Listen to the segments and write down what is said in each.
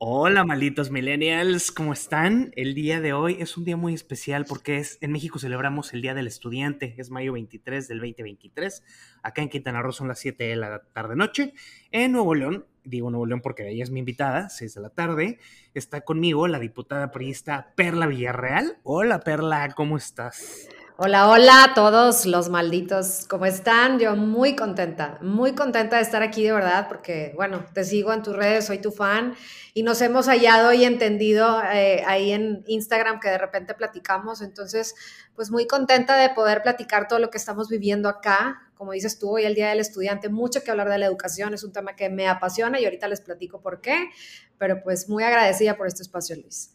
Hola, malditos millennials, ¿cómo están? El día de hoy es un día muy especial porque es en México celebramos el Día del Estudiante, es mayo 23 del 2023. Acá en Quintana Roo son las 7 de la tarde noche. En Nuevo León, digo Nuevo León porque ella es mi invitada, 6 de la tarde, está conmigo la diputada priista Perla Villarreal. Hola, Perla, ¿cómo estás? Hola, hola a todos los malditos, ¿cómo están? Yo muy contenta, muy contenta de estar aquí de verdad, porque bueno, te sigo en tus redes, soy tu fan y nos hemos hallado y entendido eh, ahí en Instagram que de repente platicamos, entonces pues muy contenta de poder platicar todo lo que estamos viviendo acá. Como dices tú, hoy el Día del Estudiante, mucho que hablar de la educación, es un tema que me apasiona y ahorita les platico por qué, pero pues muy agradecida por este espacio, Luis.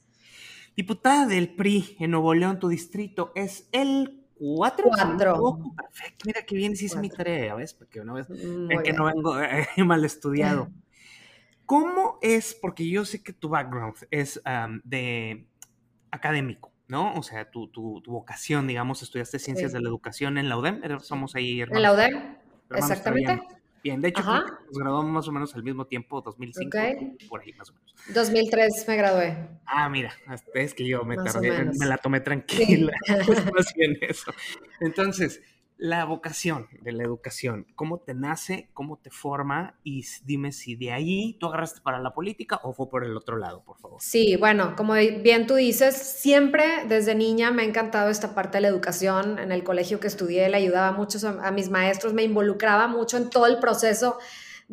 Diputada del PRI en Nuevo León, tu distrito, es el 4. Cuatro. perfecto. Mira qué bien hiciste mi tarea, ¿ves? Porque una vez que no vengo eh, mal estudiado. ¿Cómo es? Porque yo sé que tu background es de académico, ¿no? O sea, tu, tu, vocación, digamos, estudiaste ciencias de la educación en la UDEM. Somos ahí hermanos. En la UDEM, exactamente. Bien, de hecho, nos graduamos más o menos al mismo tiempo, 2005, por ahí más o menos. 2003 me gradué. Ah, mira, es que yo me tardé, me la tomé tranquila, más bien eso. Entonces, la vocación de la educación, ¿cómo te nace, cómo te forma? Y dime si de ahí tú agarraste para la política o fue por el otro lado, por favor. Sí, bueno, como bien tú dices, siempre desde niña me ha encantado esta parte de la educación. En el colegio que estudié le ayudaba mucho a, mis maestros, me involucraba mucho en todo el proceso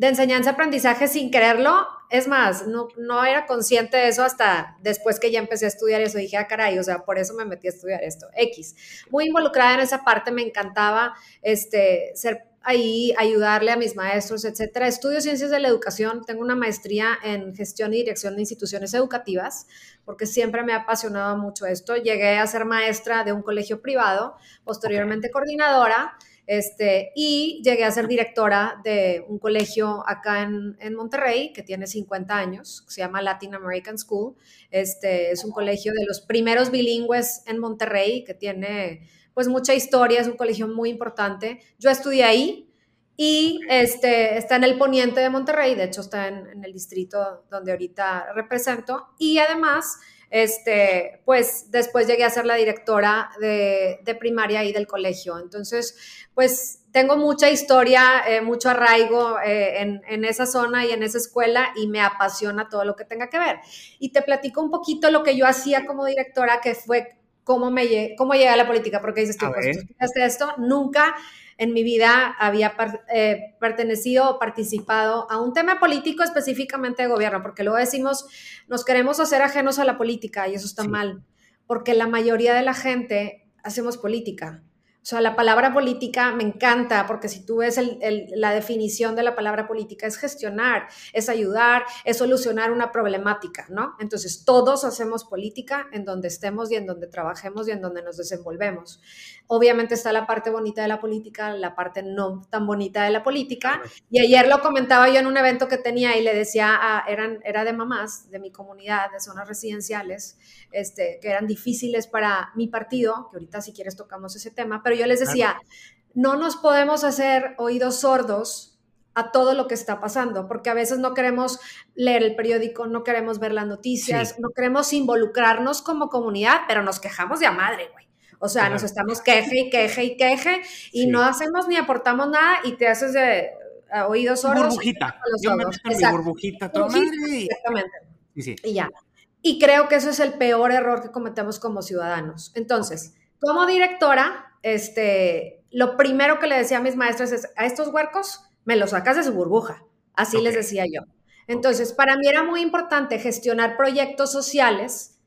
de enseñanza-aprendizaje sin quererlo. Es más, no, no era consciente de eso hasta después que ya empecé a estudiar eso. Dije, ah, caray, o sea, por eso me metí a estudiar esto. X. Muy involucrada en esa parte, me encantaba este, ser ahí, ayudarle a mis maestros, etcétera. Estudio ciencias de la educación, tengo una maestría en gestión y dirección de instituciones educativas, porque siempre me ha apasionado mucho esto. Llegué a ser maestra de un colegio privado, posteriormente coordinadora este, y llegué a ser directora de un colegio acá en, Monterrey que tiene 50 años, se llama Latin American School. Este, es un colegio de los primeros bilingües en Monterrey que tiene pues mucha historia, es un colegio muy importante. Yo estudié ahí y este, está en el poniente de Monterrey, de hecho está en, en el distrito donde ahorita represento. Y además este, pues después llegué a ser la directora de, primaria y del colegio. Entonces, pues tengo mucha historia, eh, mucho arraigo eh, en, esa zona y en esa escuela y me apasiona todo lo que tenga que ver. Y te platico un poquito lo que yo hacía como directora, que fue cómo, me, cómo llegué a la política, porque dices tú, pues, tú esto, nunca en mi vida había eh, pertenecido o participado a un tema político específicamente de gobierno, porque luego decimos, nos queremos hacer ajenos a la política y eso está mal, porque la mayoría de la gente hacemos política. O sea, la palabra política me encanta porque si tú ves la definición de la palabra política es gestionar, es ayudar, es solucionar una problemática, ¿no? Entonces, todos hacemos política en donde estemos y en donde trabajemos y en donde nos desenvolvemos. Obviamente está la parte bonita de la política, la parte no tan bonita de la política. Y ayer lo comentaba yo en un evento que tenía y le decía, a, eran, era de mamás de mi comunidad, de zonas residenciales, este, que eran difíciles para mi partido, que ahorita si quieres tocamos ese tema, pero yo les decía, no nos podemos hacer oídos sordos a todo lo que está pasando, porque a veces no queremos leer el periódico, no queremos ver las noticias, no queremos involucrarnos como comunidad, pero nos quejamos de a madre, güey. O sea, nos estamos queje y queje y queje y no hacemos ni aportamos nada y te haces de oídos sordos. Burbujita. Yo me meto mi burbujita, toda madre. Exactamente. Y ya. Y creo que eso es el peor error que cometemos como ciudadanos. Entonces, como directora, este, lo primero que le decía a mis maestros es, a estos huercos me los sacas de su burbuja. Así les decía yo. Entonces, para mí era muy importante gestionar proyectos sociales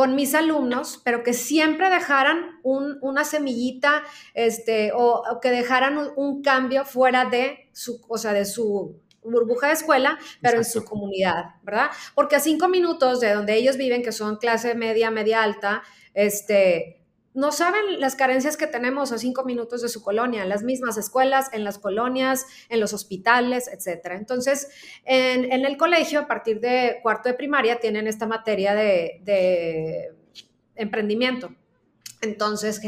con mis alumnos, pero que siempre dejaran una semillita, este, o, que dejaran un, cambio fuera de su, o sea, de su burbuja de escuela, pero en su comunidad, ¿verdad? Porque a cinco minutos de donde ellos viven, que son clase media, media alta, este, no saben las carencias que tenemos a cinco minutos de su colonia, en las mismas escuelas, en las colonias, en los hospitales, etc. Entonces, en, el colegio, a partir de cuarto de primaria, tienen esta materia de, emprendimiento. Entonces,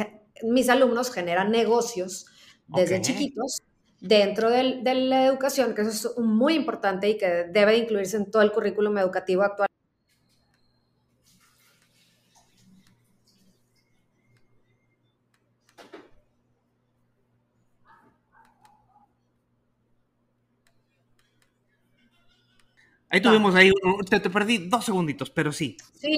mis alumnos generan negocios desde chiquitos dentro de la educación, que eso es muy importante y que debe incluirse en todo el currículum educativo actual. Ahí tuvimos ahí, te, te, perdí dos segunditos, pero sí. Sí,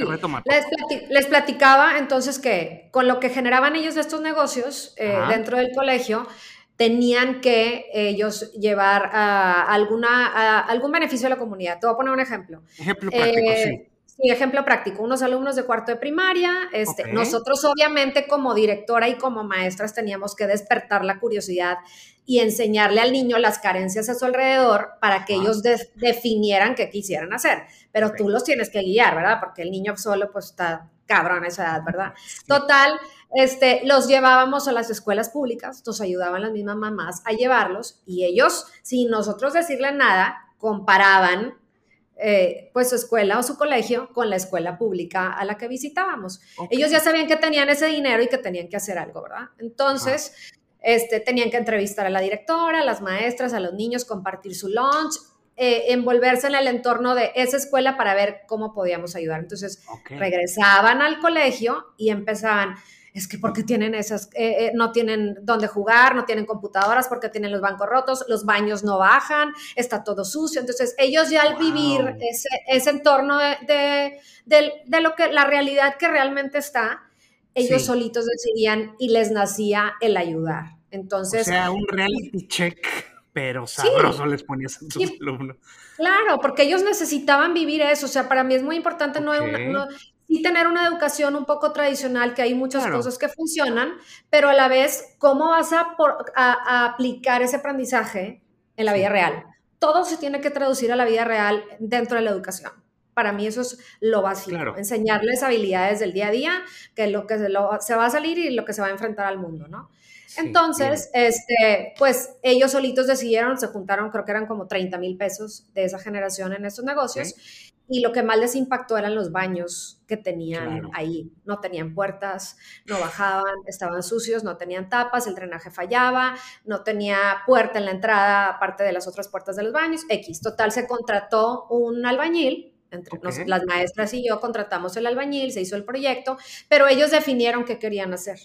les, platicaba entonces que con lo que generaban ellos de estos negocios eh, dentro del colegio, tenían que ellos llevar a alguna, algún beneficio a la comunidad. Te voy a poner un ejemplo. Ejemplo práctico, eh, sí. Sí, ejemplo práctico, unos alumnos de cuarto de primaria, este, nosotros obviamente como directora y como maestras teníamos que despertar la curiosidad y enseñarle al niño las carencias a su alrededor para que ellos definieran qué quisieran hacer. Pero tú los tienes que guiar, ¿verdad? Porque el niño solo pues está cabrón a esa edad, ¿verdad? Total, este, los llevábamos a las escuelas públicas, nos ayudaban las mismas mamás a llevarlos y ellos, sin nosotros decirle nada, comparaban eh, pues su escuela o su colegio con la escuela pública a la que visitábamos. Ellos ya sabían que tenían ese dinero y que tenían que hacer algo, ¿verdad? Entonces, este, tenían que entrevistar a la directora, a las maestras, a los niños, compartir su lunch, eh, envolverse en el entorno de esa escuela para ver cómo podíamos ayudar. Entonces, regresaban al colegio y empezaban, es que porque tienen esas, eh, eh, no tienen dónde jugar, no tienen computadoras, porque tienen los bancos rotos, los baños no bajan, está todo sucio. Entonces, ellos ya al vivir ese, ese entorno de, de, lo que, la realidad que realmente está, ellos solitos decidían y les nacía el ayudar. Entonces. O sea, un reality check, pero sabroso les ponías a tus alumnos. Claro, porque ellos necesitaban vivir eso. O sea, para mí es muy importante no, no, sí tener una educación un poco tradicional, que hay muchas cosas que funcionan, pero a la vez, ¿cómo vas a, aplicar ese aprendizaje en la vida real? Todo se tiene que traducir a la vida real dentro de la educación. Para mí eso es lo básico, enseñarles habilidades del día a día, que es lo que se, va a salir y lo que se va a enfrentar al mundo, ¿no? Entonces, este, pues ellos solitos decidieron, se juntaron, creo que eran como 30 mil pesos de esa generación en estos negocios, y lo que más les impactó eran los baños que tenían ahí. No tenían puertas, no bajaban, estaban sucios, no tenían tapas, el drenaje fallaba, no tenía puerta en la entrada aparte de las otras puertas de los baños. X. Total, se contrató un albañil. Entre las maestras y yo contratamos el albañil, se hizo el proyecto, pero ellos definieron qué querían hacer.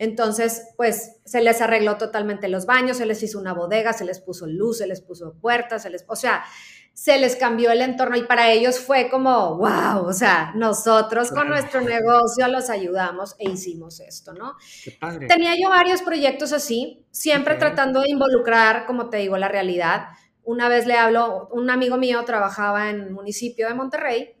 Entonces, pues se les arregló totalmente los baños, se les hizo una bodega, se les puso luz, se les puso puertas, se les, o sea, se les cambió el entorno y para ellos fue como, wow, o sea, nosotros con nuestro negocio los ayudamos e hicimos esto, ¿no? Tenía yo varios proyectos así, siempre tratando de involucrar, como te digo, la realidad. Una vez le hablo, un amigo mío trabajaba en el municipio de Monterrey,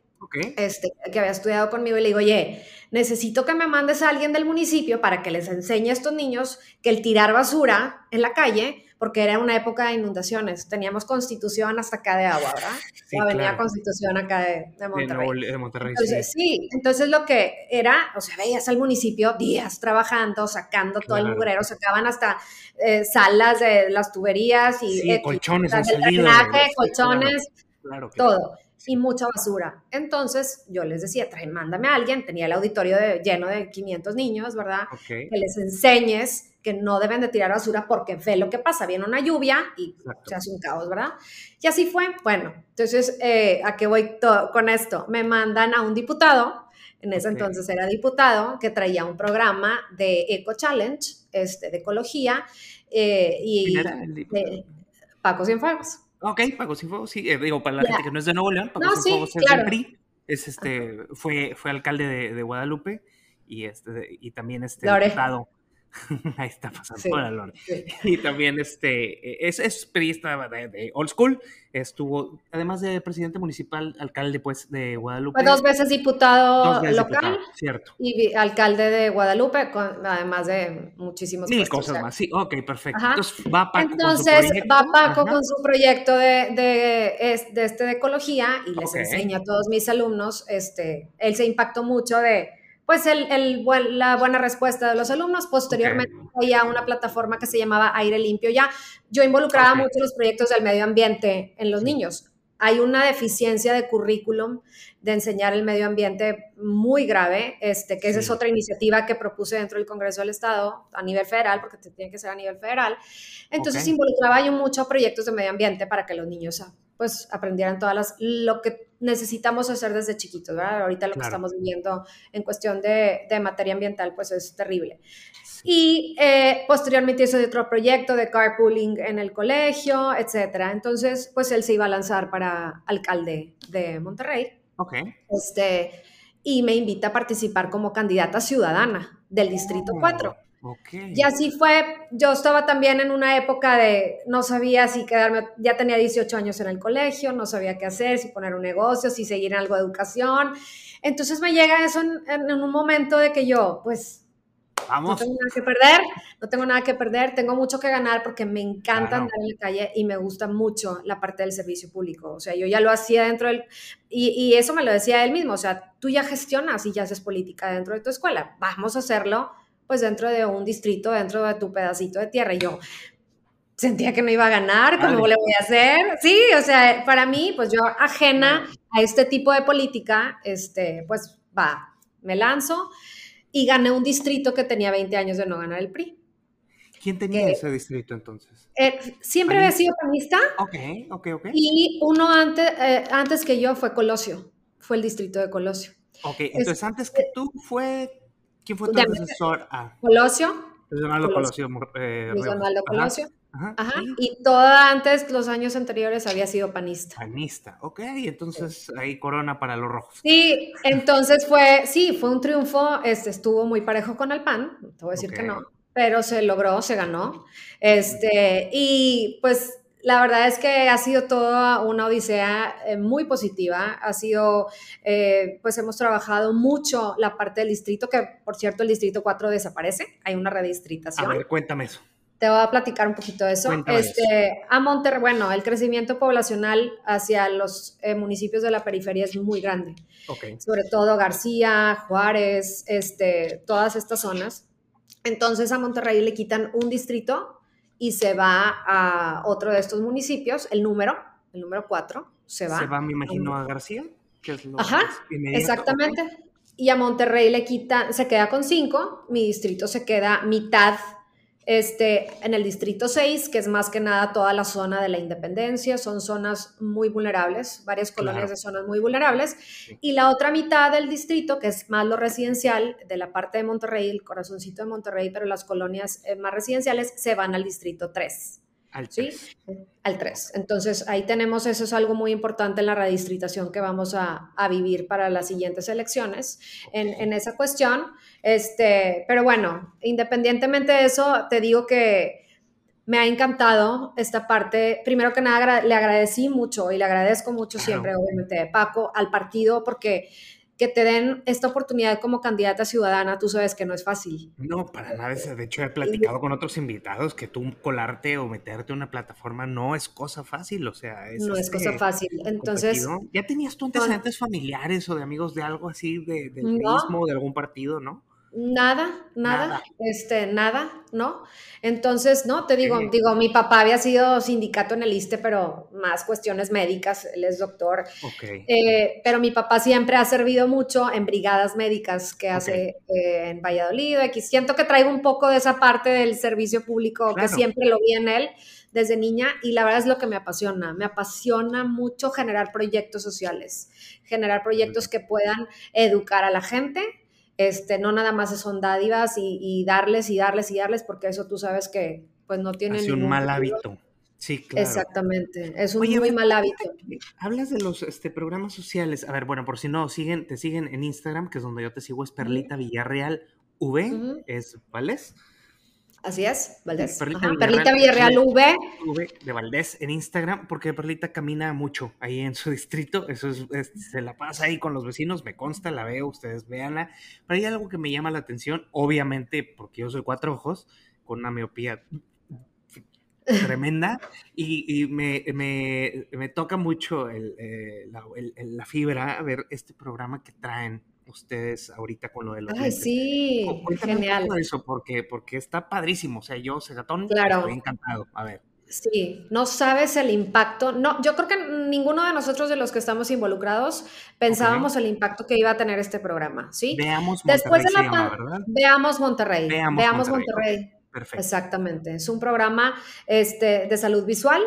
este, que había estudiado conmigo y le digo, oye, necesito que me mandes a alguien del municipio para que les enseñe a estos niños que el tirar basura en la calle porque era una época de inundaciones. Teníamos Constitución hasta acá de agua, ¿verdad? Sí, la Avenida Constitución acá de, Monterrey. De, Monterrey entonces, sí. entonces lo que era, o sea, veías al municipio días trabajando, sacando todo el mugrero, sacaban hasta eh, salas de las tuberías y sí, colchones, el drenaje, colchones, claro, todo y mucha basura. Entonces yo les decía, trae, mándame a alguien, tenía el auditorio lleno de 500 niños, ¿verdad? Que les enseñes que no deben de tirar basura porque ve lo que pasa, viene una lluvia y se hace un caos, ¿verdad? Y así fue. Bueno, entonces, eh, ¿a qué voy con esto? Me mandan a un diputado, en ese entonces era diputado, que traía un programa de Eco Challenge, este, de ecología, eh, y Paco Cienfuegos. Ok, Paco Cienfuegos, sí, eh, digo, para la gente que no es de Nuevo León, Paco no, Cienfuegos sí, es claro. PRI, es este, fue, fue alcalde de, de Guadalupe y, este, y también este diputado Ahí está pasando la Lore. Y también este, es, es periodista de, old school, estuvo, además de presidente municipal, alcalde pues de Guadalupe. Fue dos veces diputado local. cierto. Y alcalde de Guadalupe, además de muchísimos Mil cosas más, sí, ok, perfecto. Entonces va Paco Entonces, con su proyecto. va Paco con su proyecto de, de, de, este de ecología y les enseña a todos mis alumnos, este, él se impactó mucho de pues el, el, la buena respuesta de los alumnos. Posteriormente había una plataforma que se llamaba Aire Limpio. Ya yo involucraba mucho los proyectos del medio ambiente en los niños. hay una deficiencia de currículum de enseñar el medio ambiente muy grave, este, que esa es otra iniciativa que propuse dentro del Congreso del Estado a nivel federal, porque tiene que ser a nivel federal. Entonces involucraba yo mucho proyectos de medio ambiente para que los niños pues aprendieran todas las, lo que necesitamos hacer desde chiquitos, ¿verdad? Ahorita lo que estamos viviendo en cuestión de, de, materia ambiental, pues es terrible. Y eh, posteriormente hizo otro proyecto de carpooling en el colegio, etcétera. Entonces, pues él se iba a lanzar para alcalde de Monterrey. Ok. Este, y me invita a participar como candidata ciudadana del Distrito 4. Y así fue, yo estaba también en una época de, no sabía si quedarme, ya tenía 18 años en el colegio, no sabía qué hacer, si poner un negocio, si seguir en algo de educación. Entonces me llega eso en, en un momento de que yo, pues, no tengo nada que perder, no tengo nada que perder, tengo mucho que ganar porque me encanta andar en la calle y me gusta mucho la parte del servicio público. O sea, yo ya lo hacía dentro del... Y, y eso me lo decía él mismo, o sea, tú ya gestionas y ya haces política dentro de tu escuela, vamos a hacerlo pues dentro de un distrito, dentro de tu pedacito de tierra. Y yo, sentía que no iba a ganar, ¿cómo le voy a hacer? Sí, o sea, para mí, pues yo ajena a este tipo de política, este, pues va, me lanzo y gané un distrito que tenía 20 años de no ganar el PRI. ¿Quién tenía ese distrito entonces? Eh, siempre había sido panista. Ok, ok, ok. Y uno antes, eh, antes que yo fue Colosio, fue el distrito de Colosio. Ok, entonces antes que tú fue, ¿quién fue tu asesor? Ah. Colosio. Luis Donaldo Colosio. Eh, Luis Donaldo Colosio. Ajá, Y toda antes, los años anteriores, había sido panista. Panista, ok, entonces ahí corona para los rojos. Sí, entonces fue, sí, fue un triunfo, este, estuvo muy parejo con el PAN, te voy a decir que no, pero se logró, se ganó. Este, y pues la verdad es que ha sido toda una odisea eh, muy positiva. Ha sido, eh, pues hemos trabajado mucho la parte del distrito, que por cierto el distrito 4 desaparece, hay una redistritación. A ver, cuéntame eso. Te voy a platicar un poquito de eso. Este, a Monterrey, bueno, el crecimiento poblacional hacia los eh, municipios de la periferia es muy grande. Sobre todo García, Juárez, este, todas estas zonas. Entonces a Monterrey le quitan un distrito y se va a otro de estos municipios, el número, el número 4, se va. Se va, me imagino, a García. Ajá, exactamente. Y a Monterrey le quitan, se queda con 5, mi distrito se queda mitad este, en el Distrito 6, que es más que nada toda la zona de la Independencia, son zonas muy vulnerables, varias colonias de zonas muy vulnerables. Y la otra mitad del distrito, que es más lo residencial, de la parte de Monterrey, el corazoncito de Monterrey, pero las colonias eh, más residenciales, se van al Distrito 3. Al 3. ¿sí? Al 3. Entonces, ahí tenemos, eso es algo muy importante en la redistritación que vamos a, a vivir para las siguientes elecciones. En, en, esa cuestión, este, pero bueno, independientemente de eso, te digo que me ha encantado esta parte. Primero que nada, le agradecí mucho y le agradezco mucho siempre, obviamente, Paco, al partido, porque que te den esta oportunidad como candidata ciudadana, tú sabes que no es fácil. No, para nada. De hecho, he platicado con otros invitados que tú colarte o meterte en una plataforma no es cosa fácil, o sea, es no es cosa este, fácil. Entonces, ¿ya tenías tú antecedentes familiares o de amigos de algo así, de, del mismo o de algún partido, no? Nada, nada, este, nada, ¿no? Entonces, no, te digo, digo, mi papá había sido sindicato en el ISTE, pero más cuestiones médicas, él es doctor. Eh, pero mi papá siempre ha servido mucho en brigadas médicas que hace eh, en Valladolid. X. Siento que traigo un poco de esa parte del servicio público que siempre lo vi en él desde niña y la verdad es lo que me apasiona. Me apasiona mucho generar proyectos sociales, generar proyectos que puedan educar a la gente este, no nada más son dádivas y, darles y darles y darles, porque eso tú sabes que pues no tiene Es un mal hábito. Sí, claro. Exactamente, es un muy mal hábito. Hablas de los este, programas sociales. A ver, bueno, por si no, siguen, te siguen en Instagram, que es donde yo te sigo, es Perlita Villarreal V, es, ¿vale? Así es, Valdés. Perlita, Villarreal, V. V de Valdés en Instagram, porque Perlita camina mucho ahí en su distrito. Eso es, se la pasa ahí con los vecinos, me consta, la veo, ustedes véanla. Pero hay algo que me llama la atención, obviamente, porque yo soy cuatro ojos, con una miopía tremenda, y, me, me, toca mucho eh, la, la fibra ver este programa que traen ustedes ahorita con lo de los Ay, sí, genial. eso, porque, porque está padrísimo. O sea, yo, Segatón, claro. estoy encantado. A ver. Sí, no sabes el impacto. No, yo creo que ninguno de nosotros de los que estamos involucrados pensábamos el impacto que iba a tener este programa, ¿sí? Veamos Monterrey Después de la Veamos Monterrey. Veamos, Monterrey. Perfecto. Exactamente. Es un programa este, de salud visual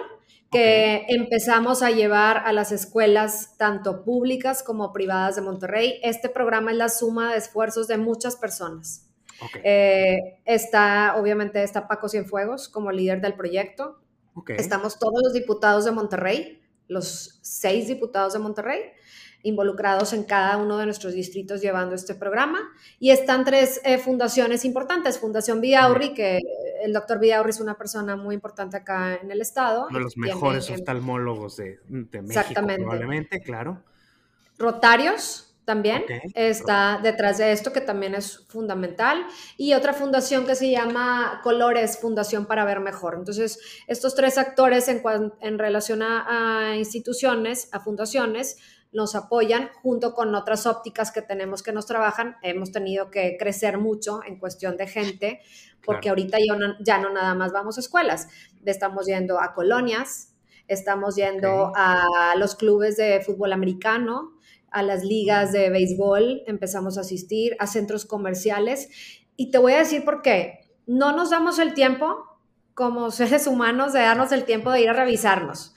que empezamos a llevar a las escuelas, tanto públicas como privadas de Monterrey. Este programa es la suma de esfuerzos de muchas personas. Eh, está, obviamente, está Paco Cienfuegos como líder del proyecto. Estamos todos los diputados de Monterrey, los seis diputados de Monterrey, involucrados en cada uno de nuestros distritos llevando este programa. Y están tres eh, fundaciones importantes. Fundación Vidaurri, que el doctor Vidaurri es una persona muy importante acá en el estado. Uno de los mejores oftalmólogos de, de México, exactamente. probablemente, claro. Rotarios, también está detrás de esto, que también es fundamental. Y otra fundación que se llama Colores, Fundación para Ver Mejor. Entonces, estos tres actores en, en relación a, instituciones, a fundaciones, nos apoyan junto con otras ópticas que tenemos que nos trabajan. Hemos tenido que crecer mucho en cuestión de gente, porque ahorita ya no, ya no nada más vamos a escuelas, estamos yendo a colonias, estamos yendo a los clubes de fútbol americano, a las ligas de béisbol, empezamos a asistir a centros comerciales y te voy a decir por qué. No nos damos el tiempo como seres humanos de darnos el tiempo de ir a revisarnos.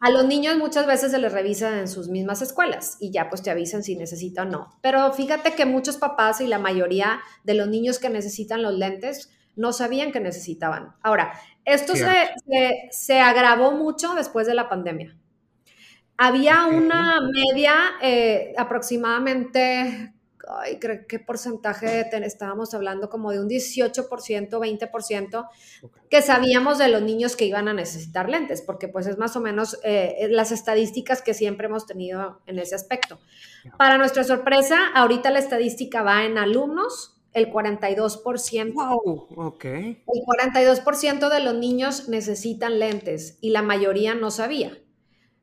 A los niños muchas veces se les revisa en sus mismas escuelas y ya pues te avisan si necesitan o no. Pero fíjate que muchos papás y la mayoría de los niños que necesitan los lentes no sabían que necesitaban. Ahora, esto se, se agravó mucho después de la pandemia. Había una media eh, aproximadamente, ay, creo qué porcentaje estábamos hablando, como de un 18%, 20%, que sabíamos de los niños que iban a necesitar lentes, porque pues es más o menos eh, las estadísticas que siempre hemos tenido en ese aspecto. Para nuestra sorpresa, ahorita la estadística va en alumnos, el 42%. Wow, ok. El 42% de los niños necesitan lentes y la mayoría no sabía.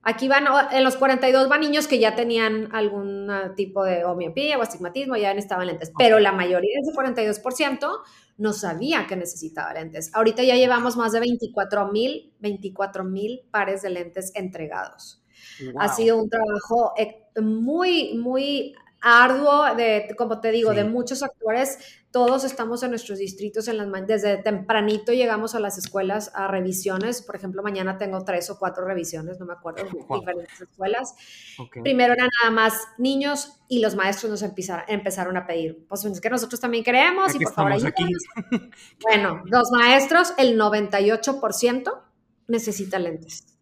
Aquí van, en los 42 van niños que ya tenían algún tipo de o miopía o astigmatismo, ya necesitaban lentes, pero la mayoría de ese 42% no sabía que necesitaba lentes. Ahorita ya llevamos más de 24 mil, 24 mil pares de lentes entregados. Ha sido un trabajo eh, muy, muy arduo, de, como te digo, de muchos actores. Todos estamos en nuestros distritos, en las, desde tempranito llegamos a las escuelas a revisiones. Por ejemplo, mañana tengo tres o cuatro revisiones, no me acuerdo, en diferentes escuelas. Primero eran nada más niños y los maestros nos empezaron, empezaron a pedir, pues es que nosotros también queremos y por favor Bueno, los maestros, el 98% necesita lentes.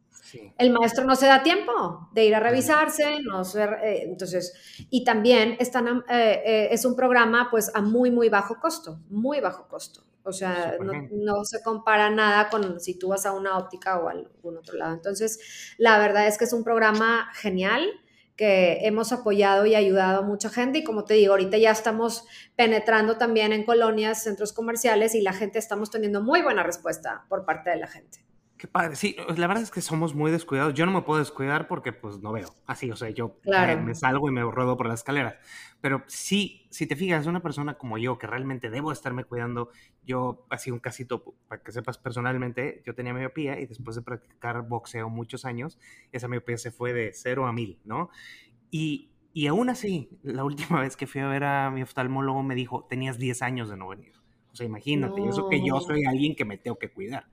El maestro no se da tiempo de ir a revisarse, no eh, entonces, y también están, eh, eh, es un programa pues a muy, muy bajo costo, muy bajo costo. O sea, no, se compara nada con si tú vas a una óptica o a algún otro lado. Entonces, la verdad es que es un programa genial que hemos apoyado y ayudado a mucha gente y como te digo, ahorita ya estamos penetrando también en colonias, centros comerciales y la gente estamos teniendo muy buena respuesta por parte de la gente. Qué padre. Sí, la verdad es que somos muy descuidados. Yo no me puedo descuidar porque pues no veo. Así, o sea, yo eh, me salgo y me ruedo por la escalera. Pero sí, si te fijas, una persona como yo que realmente debo estarme cuidando, yo, así un casito, para que sepas personalmente, yo tenía miopía y después de practicar boxeo muchos años, esa miopía se fue de cero a mil, ¿no? Y, y aún así, la última vez que fui a ver a mi oftalmólogo me dijo, tenías 10 años de no venir. O sea, imagínate, eso que yo soy alguien que me tengo que cuidar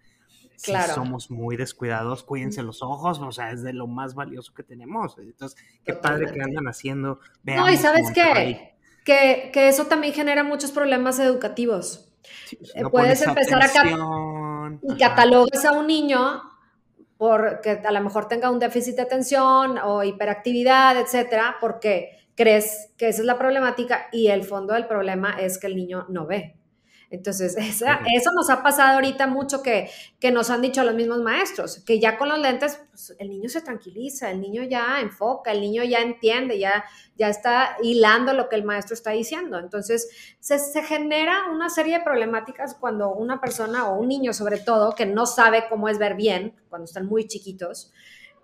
somos muy descuidados, cuídense los ojos, o sea, es de lo más valioso que tenemos. Entonces, qué padre que andan haciendo. no, y sabes qué, que, que, eso también genera muchos problemas educativos. Pues, eh, puedes empezar a y catalogas a un niño porque a lo mejor tenga un déficit de atención o hiperactividad, etcétera, porque crees que esa es la problemática y el fondo del problema es que el niño no ve. Entonces, eso nos ha pasado ahorita mucho que, que, nos han dicho los mismos maestros, que ya con los lentes pues, el niño se tranquiliza, el niño ya enfoca, el niño ya entiende, ya, ya está hilando lo que el maestro está diciendo. Entonces, se, se genera una serie de problemáticas cuando una persona o un niño sobre todo que no sabe cómo es ver bien, cuando están muy chiquitos,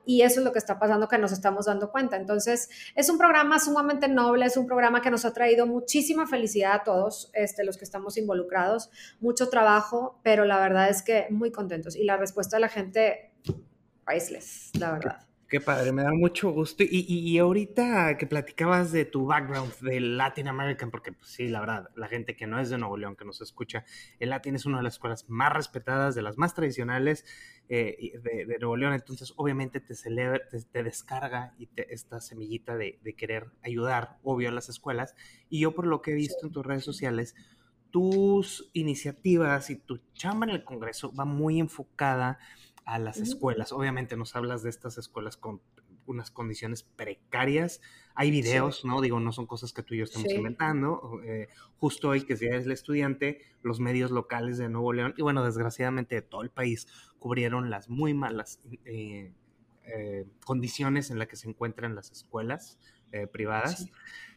y eso es lo que está pasando que nos estamos dando cuenta. Entonces, es un programa sumamente noble, es un programa que nos ha traído muchísima felicidad a todos este, los que estamos involucrados, mucho trabajo, pero la verdad es que muy contentos y la respuesta de la gente, priceless, la verdad. Qué padre, me da mucho gusto. Y, y, ahorita que platicabas de tu background del Latin American, porque pues, sí, la verdad, la gente que no es de Nuevo León, que nos escucha, el Latin es una de las escuelas más respetadas, de las más tradicionales eh, de, Nuevo León. Entonces, obviamente te celebra, te, descarga y esta semillita de, querer ayudar, obvio, a las escuelas. Y yo por lo que he visto en tus redes sociales, tus iniciativas y tu chamba en el Congreso va muy enfocada a las escuelas. Obviamente nos hablas de estas escuelas con unas condiciones precarias. Hay videos, ¿no? Digo, no son cosas que tú y yo estamos inventando. Eh, justo hoy, que es el Estudiante, los medios locales de Nuevo León, y bueno, desgraciadamente de todo el país, cubrieron las muy malas eh, eh, condiciones en las que se encuentran las escuelas privadas,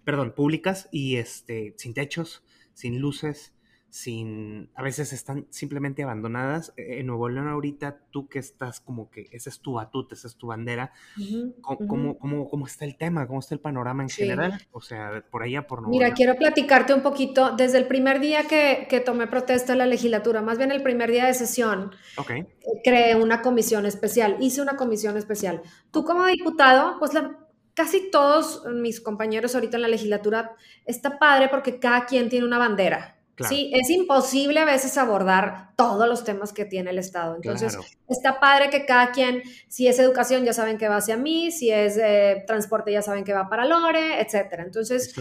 perdón, públicas, y este, sin techos, sin luces, sin, a veces están simplemente abandonadas. E, en Nuevo León ahorita, tú que estás como que, ese es tu batuta, esa es tu bandera, ¿cómo, cómo, está el tema? ¿Cómo está el panorama en general? O sea, por allá, por Nuevo Mira, quiero platicarte un poquito, desde el primer día que, que, tomé protesta en la legislatura, más bien el primer día de sesión, okay. Eh, creé una comisión especial, hice una comisión especial. Tú como diputado, pues la, casi todos mis compañeros ahorita en la legislatura, está padre porque cada quien tiene una bandera. Sí, es imposible a veces abordar todos los temas que tiene el Estado. Entonces, está padre que cada quien, si es educación, ya saben que va hacia mí, si es eh, transporte, ya saben que va para Lore, etcétera. Entonces,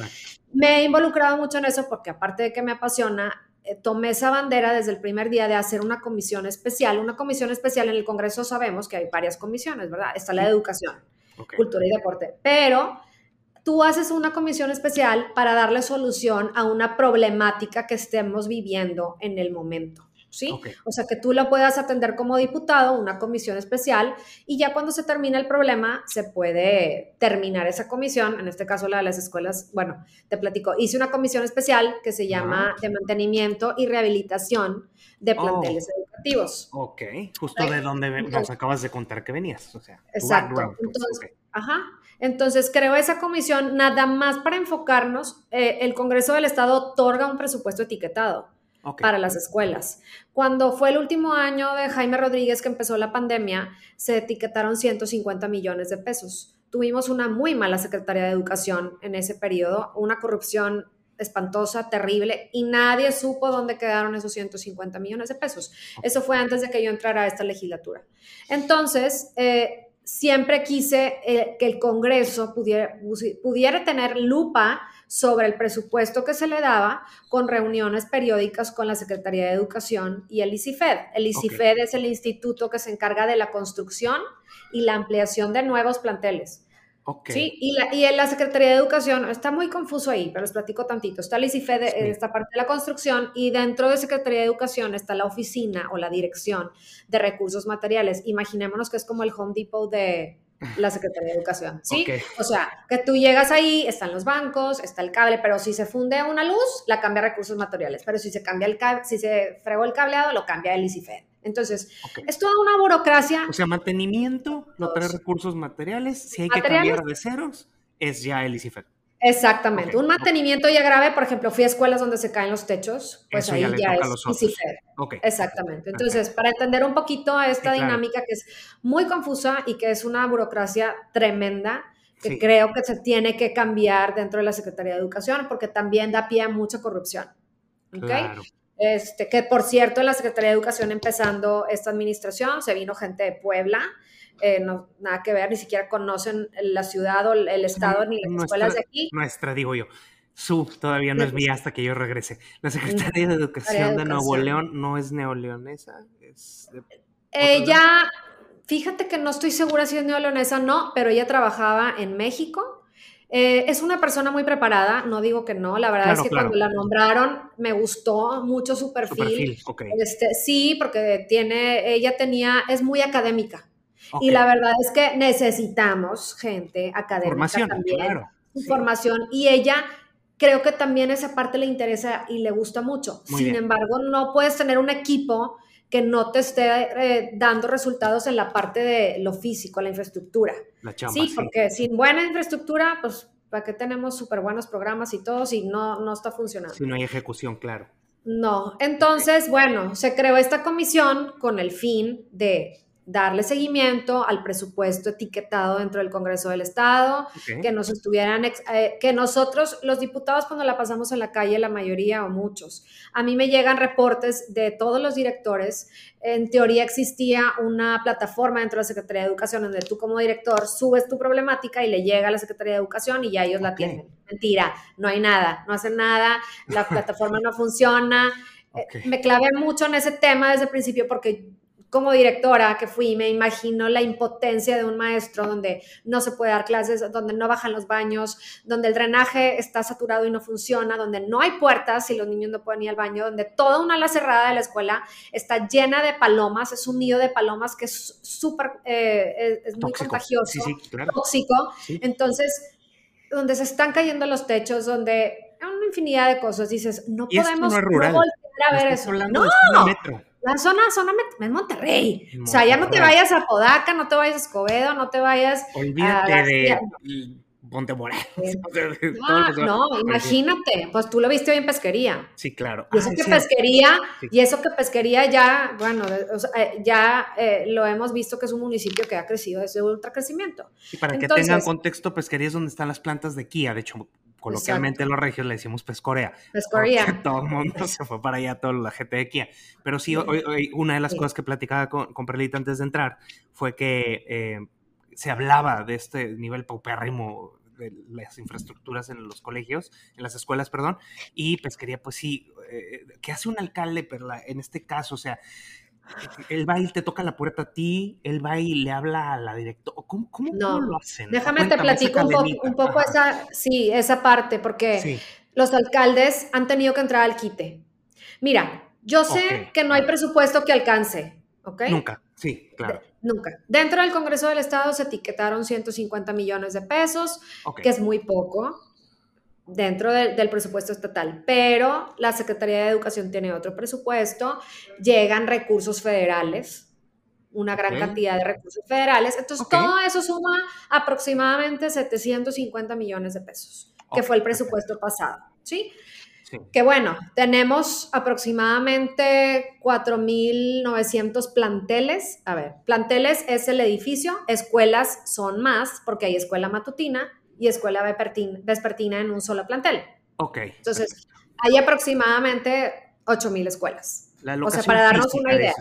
me he involucrado mucho en eso porque aparte de que me apasiona, eh, tomé esa bandera desde el primer día de hacer una comisión especial. Una comisión especial en el Congreso sabemos que hay varias comisiones, ¿verdad? Está la de educación, cultura y deporte, pero tú haces una comisión especial para darle solución a una problemática que estemos viviendo en el momento. ¿Sí? O sea, que tú la puedas atender como diputado, una comisión especial, y ya cuando se termina el problema, se puede terminar esa comisión, en este caso la de las escuelas, bueno, te platico, hice una comisión especial que se llama de mantenimiento y rehabilitación de oh. planteles educativos. Ok, justo de donde nos acabas de contar que venías, o sea, exacto. Pues, Entonces, Ajá. Entonces, creo esa comisión nada más para enfocarnos. Eh, el Congreso del Estado otorga un presupuesto etiquetado para las escuelas. Cuando fue el último año de Jaime Rodríguez que empezó la pandemia, se etiquetaron 150 millones de pesos. Tuvimos una muy mala Secretaría de Educación en ese periodo, una corrupción espantosa, terrible, y nadie supo dónde quedaron esos 150 millones de pesos. Eso fue antes de que yo entrara a esta legislatura. Entonces, eh, siempre quise eh, que el Congreso pudiera, pudiera tener lupa sobre el presupuesto que se le daba con reuniones periódicas con la Secretaría de Educación y el ICIFED. El ICIFED es el instituto que se encarga de la construcción y la ampliación de nuevos planteles. Sí, y, la, y en la Secretaría de Educación está muy confuso ahí, pero les platico tantito. Está el ICIFED, esta parte de la construcción, y dentro de Secretaría de Educación está la oficina o la dirección de recursos materiales. Imaginémonos que es como el Home Depot de, la Secretaría de Educación, ¿sí? O sea, que tú llegas ahí, están los bancos, está el cable, pero si se funde una luz, la cambia recursos materiales, pero si se cambia el cable, si se fregó el cableado, lo cambia el ICIFED. Entonces, es toda una burocracia. O sea, mantenimiento, no trae recursos materiales, si hay que cambiar de ceros, es ya el ICIFED. Exactamente. un mantenimiento ya grave, por ejemplo, fui a escuelas donde se caen los techos, pues ahí ya, es ICIFED. Exactamente. Entonces, para entender un poquito a esta dinámica que es muy confusa y que es una burocracia tremenda, que creo que se tiene que cambiar dentro de la Secretaría de Educación, porque también da pie a mucha corrupción. Este, que por cierto, la Secretaría de Educación empezando esta administración, se vino gente de Puebla, eh, no, nada que ver, ni siquiera conocen la ciudad o el estado ni las escuelas de aquí. Nuestra, digo yo. Su todavía no es mía hasta que yo regrese. La Secretaría de Educación de, Nuevo León no es neoleonesa. Es ella, fíjate que no estoy segura si es neoleonesa o no, pero ella trabajaba en México eh, es una persona muy preparada, no digo que no, la verdad es que cuando la nombraron me gustó mucho su perfil. este, sí, porque tiene, ella tenía, es muy académica. Y la verdad es que necesitamos gente académica Formación, también. Claro. Formación. Y ella creo que también esa parte le interesa y le gusta mucho. Sin embargo, no puedes tener un equipo que no te esté eh, dando resultados en la parte de lo físico, la infraestructura. La chamba, sí, porque sin buena infraestructura, pues, ¿para qué tenemos súper buenos programas y todo si no, no está funcionando? Si no hay ejecución, claro. No, entonces, bueno, se creó esta comisión con el fin de darle seguimiento al presupuesto etiquetado dentro del Congreso del Estado, que nos estuvieran, eh, que nosotros, los diputados, cuando la pasamos en la calle, la mayoría o muchos, a mí me llegan reportes de todos los directores. En teoría existía una plataforma dentro de la Secretaría de Educación donde tú como director subes tu problemática y le llega a la Secretaría de Educación y ya ellos la tienen. Mentira, no hay nada, no hacen nada, la plataforma no funciona. Eh, me clavé mucho en ese tema desde el principio porque como directora que fui, me imagino la impotencia de un maestro donde no se puede dar clases, donde no bajan los baños, donde el drenaje está saturado y no funciona, donde no hay puertas y los niños no pueden ir al baño, donde toda una ala cerrada de la escuela está llena de palomas, es un nido de palomas que es súper, eh, es, muy contagioso, tóxico. Entonces, donde se están cayendo los techos, donde una infinidad de cosas, dices, no podemos no, volver a ver eso. No, la zona, zona es Monterrey. O sea, ya no te vayas a Podaca, no te vayas a Escobedo, no te vayas Olvídate de Montemorelos. Ah, no, imagínate, pues tú lo viste hoy en pesquería. Sí, claro. Y eso que pesquería, y eso que pesquería ya, bueno, eh, ya eh, lo hemos visto que es un municipio que ha crecido, es de ultra crecimiento. Y para que tengan contexto, pesquería es donde están las plantas de Kia, de hecho, coloquialmente en los regios le decimos pescorea. Pescorea. Todo el mundo se fue para allá, toda la gente de Kia. Pero sí, hoy, una de las cosas que platicaba con, con, Perlita antes de entrar fue que eh, se hablaba de este nivel paupérrimo de las infraestructuras en los colegios, en las escuelas, perdón, y pesquería, pues sí, eh, ¿qué hace un alcalde, Perla, en este caso? O sea, él va y te toca la puerta a ti, él va y le habla a la directora. ¿Cómo, cómo, lo hacen? Déjame te platico un, poco, esa, sí, esa parte, porque los alcaldes han tenido que entrar al quite. Mira, yo sé que no hay presupuesto que alcance, ¿ok? Nunca, sí, claro. nunca. Dentro del Congreso del Estado se etiquetaron 150 millones de pesos, que es muy poco dentro del presupuesto estatal, pero la Secretaría de Educación tiene otro presupuesto, llegan recursos federales, una gran cantidad de recursos federales, entonces todo eso suma aproximadamente 750 millones de pesos, que fue el presupuesto pasado, ¿sí? Que bueno, tenemos aproximadamente 4.900 planteles. A ver, planteles es el edificio, escuelas son más, porque hay escuela matutina, y escuela vespertina en un solo plantel. Ok. Entonces, hay aproximadamente 8.000 escuelas. o sea, para darnos una idea.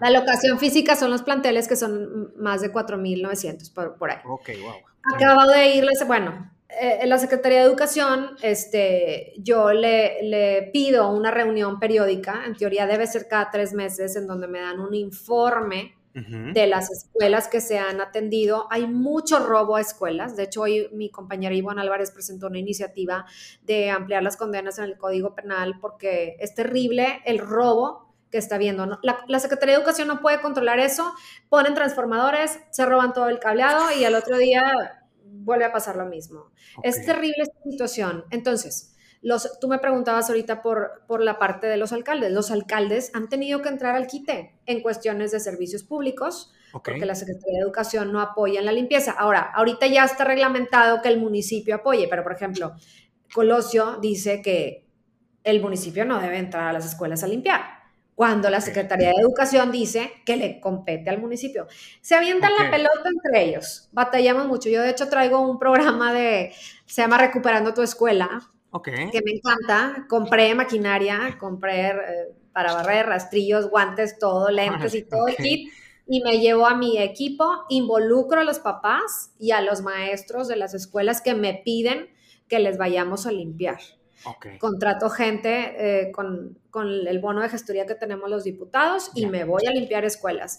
La locación física son los planteles que son más de 4.900 por, por ahí. Ok, wow. Acabo de irles, bueno, eh, en la Secretaría de Educación, este, yo le, le, pido una reunión periódica, en teoría debe ser cada tres meses, en donde me dan un informe de las escuelas que se han atendido. Hay mucho robo a escuelas. De hecho, hoy mi compañera Ivonne Álvarez presentó una iniciativa de ampliar las condenas en el Código Penal porque es terrible el robo que está viendo. La, Secretaría de Educación no puede controlar eso. Ponen transformadores, se roban todo el cableado y al otro día vuelve a pasar lo mismo. Es terrible esta situación. Entonces, tú me preguntabas ahorita por, por la parte de los alcaldes. Los alcaldes han tenido que entrar al quite en cuestiones de servicios públicos, porque la Secretaría de Educación no apoya en la limpieza. Ahora, ahorita ya está reglamentado que el municipio apoye, pero por ejemplo, Colosio dice que el municipio no debe entrar a las escuelas a limpiar cuando la Secretaría de Educación dice que le compete al municipio. Se avientan la pelota entre ellos, batallamos mucho. Yo de hecho traigo un programa de, se llama Recuperando tu Escuela, que me encanta. Compré maquinaria, compré eh, para barrer, rastrillos, guantes, todo, lentes y todo el kit. Y me llevo a mi equipo, involucro a los papás y a los maestros de las escuelas que me piden que les vayamos a limpiar. Contrato gente eh, con, el bono de gestoría que tenemos los diputados y me voy a limpiar escuelas.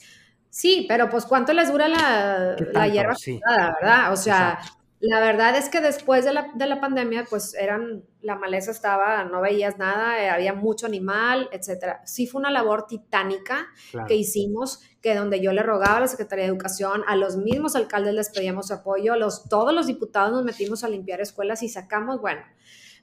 Sí, pero pues ¿cuánto les dura la, la hierba? Sí. ¿verdad? O sea, la verdad es que después de la, de la, pandemia, pues eran, la maleza estaba, no veías nada, eh, había mucho animal, etcétera. Sí fue una labor titánica que hicimos, que donde yo le rogaba a la Secretaría de Educación, a los mismos alcaldes les pedíamos apoyo, los, todos los diputados nos metimos a limpiar escuelas y sacamos, bueno,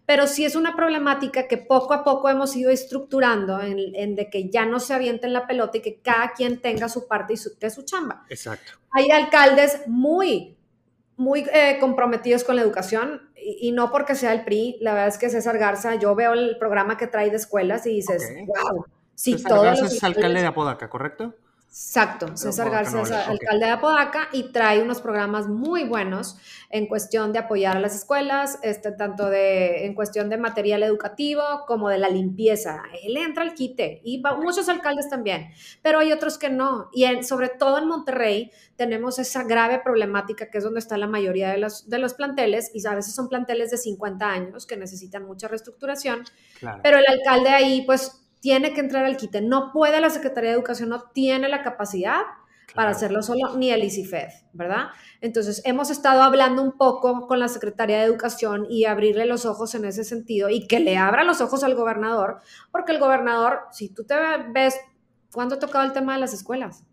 pero sí es una problemática que poco a poco hemos ido estructurando en, de que ya no se avienten la pelota y que cada quien tenga su parte y su, de su chamba. Exacto. Hay alcaldes muy, muy eh, comprometidos con la educación y, no porque sea el PRI, la verdad es que César Garza, yo veo el programa que trae de escuelas y dices, wow, sí, todo. Garza es alcalde de Apodaca, ¿correcto? Exacto, César García es alcalde de Apodaca y trae unos programas muy buenos en cuestión de apoyar a las escuelas, este, tanto de, en cuestión de material educativo como de la limpieza. Él entra al quite y muchos alcaldes también, pero hay otros que no. Y sobre todo en Monterrey tenemos esa grave problemática que es donde está la mayoría de los, de los planteles y a veces son planteles de 50 años que necesitan mucha reestructuración, pero el alcalde ahí pues tiene que entrar al quite. No puede la Secretaría de Educación, no tiene la capacidad para hacerlo solo, ni el ICIFED, ¿verdad? Entonces, hemos estado hablando un poco con la Secretaría de Educación y abrirle los ojos en ese sentido y que le abra los ojos al gobernador, porque el gobernador, si tú te ves, ¿cuándo ha tocado el tema de las escuelas?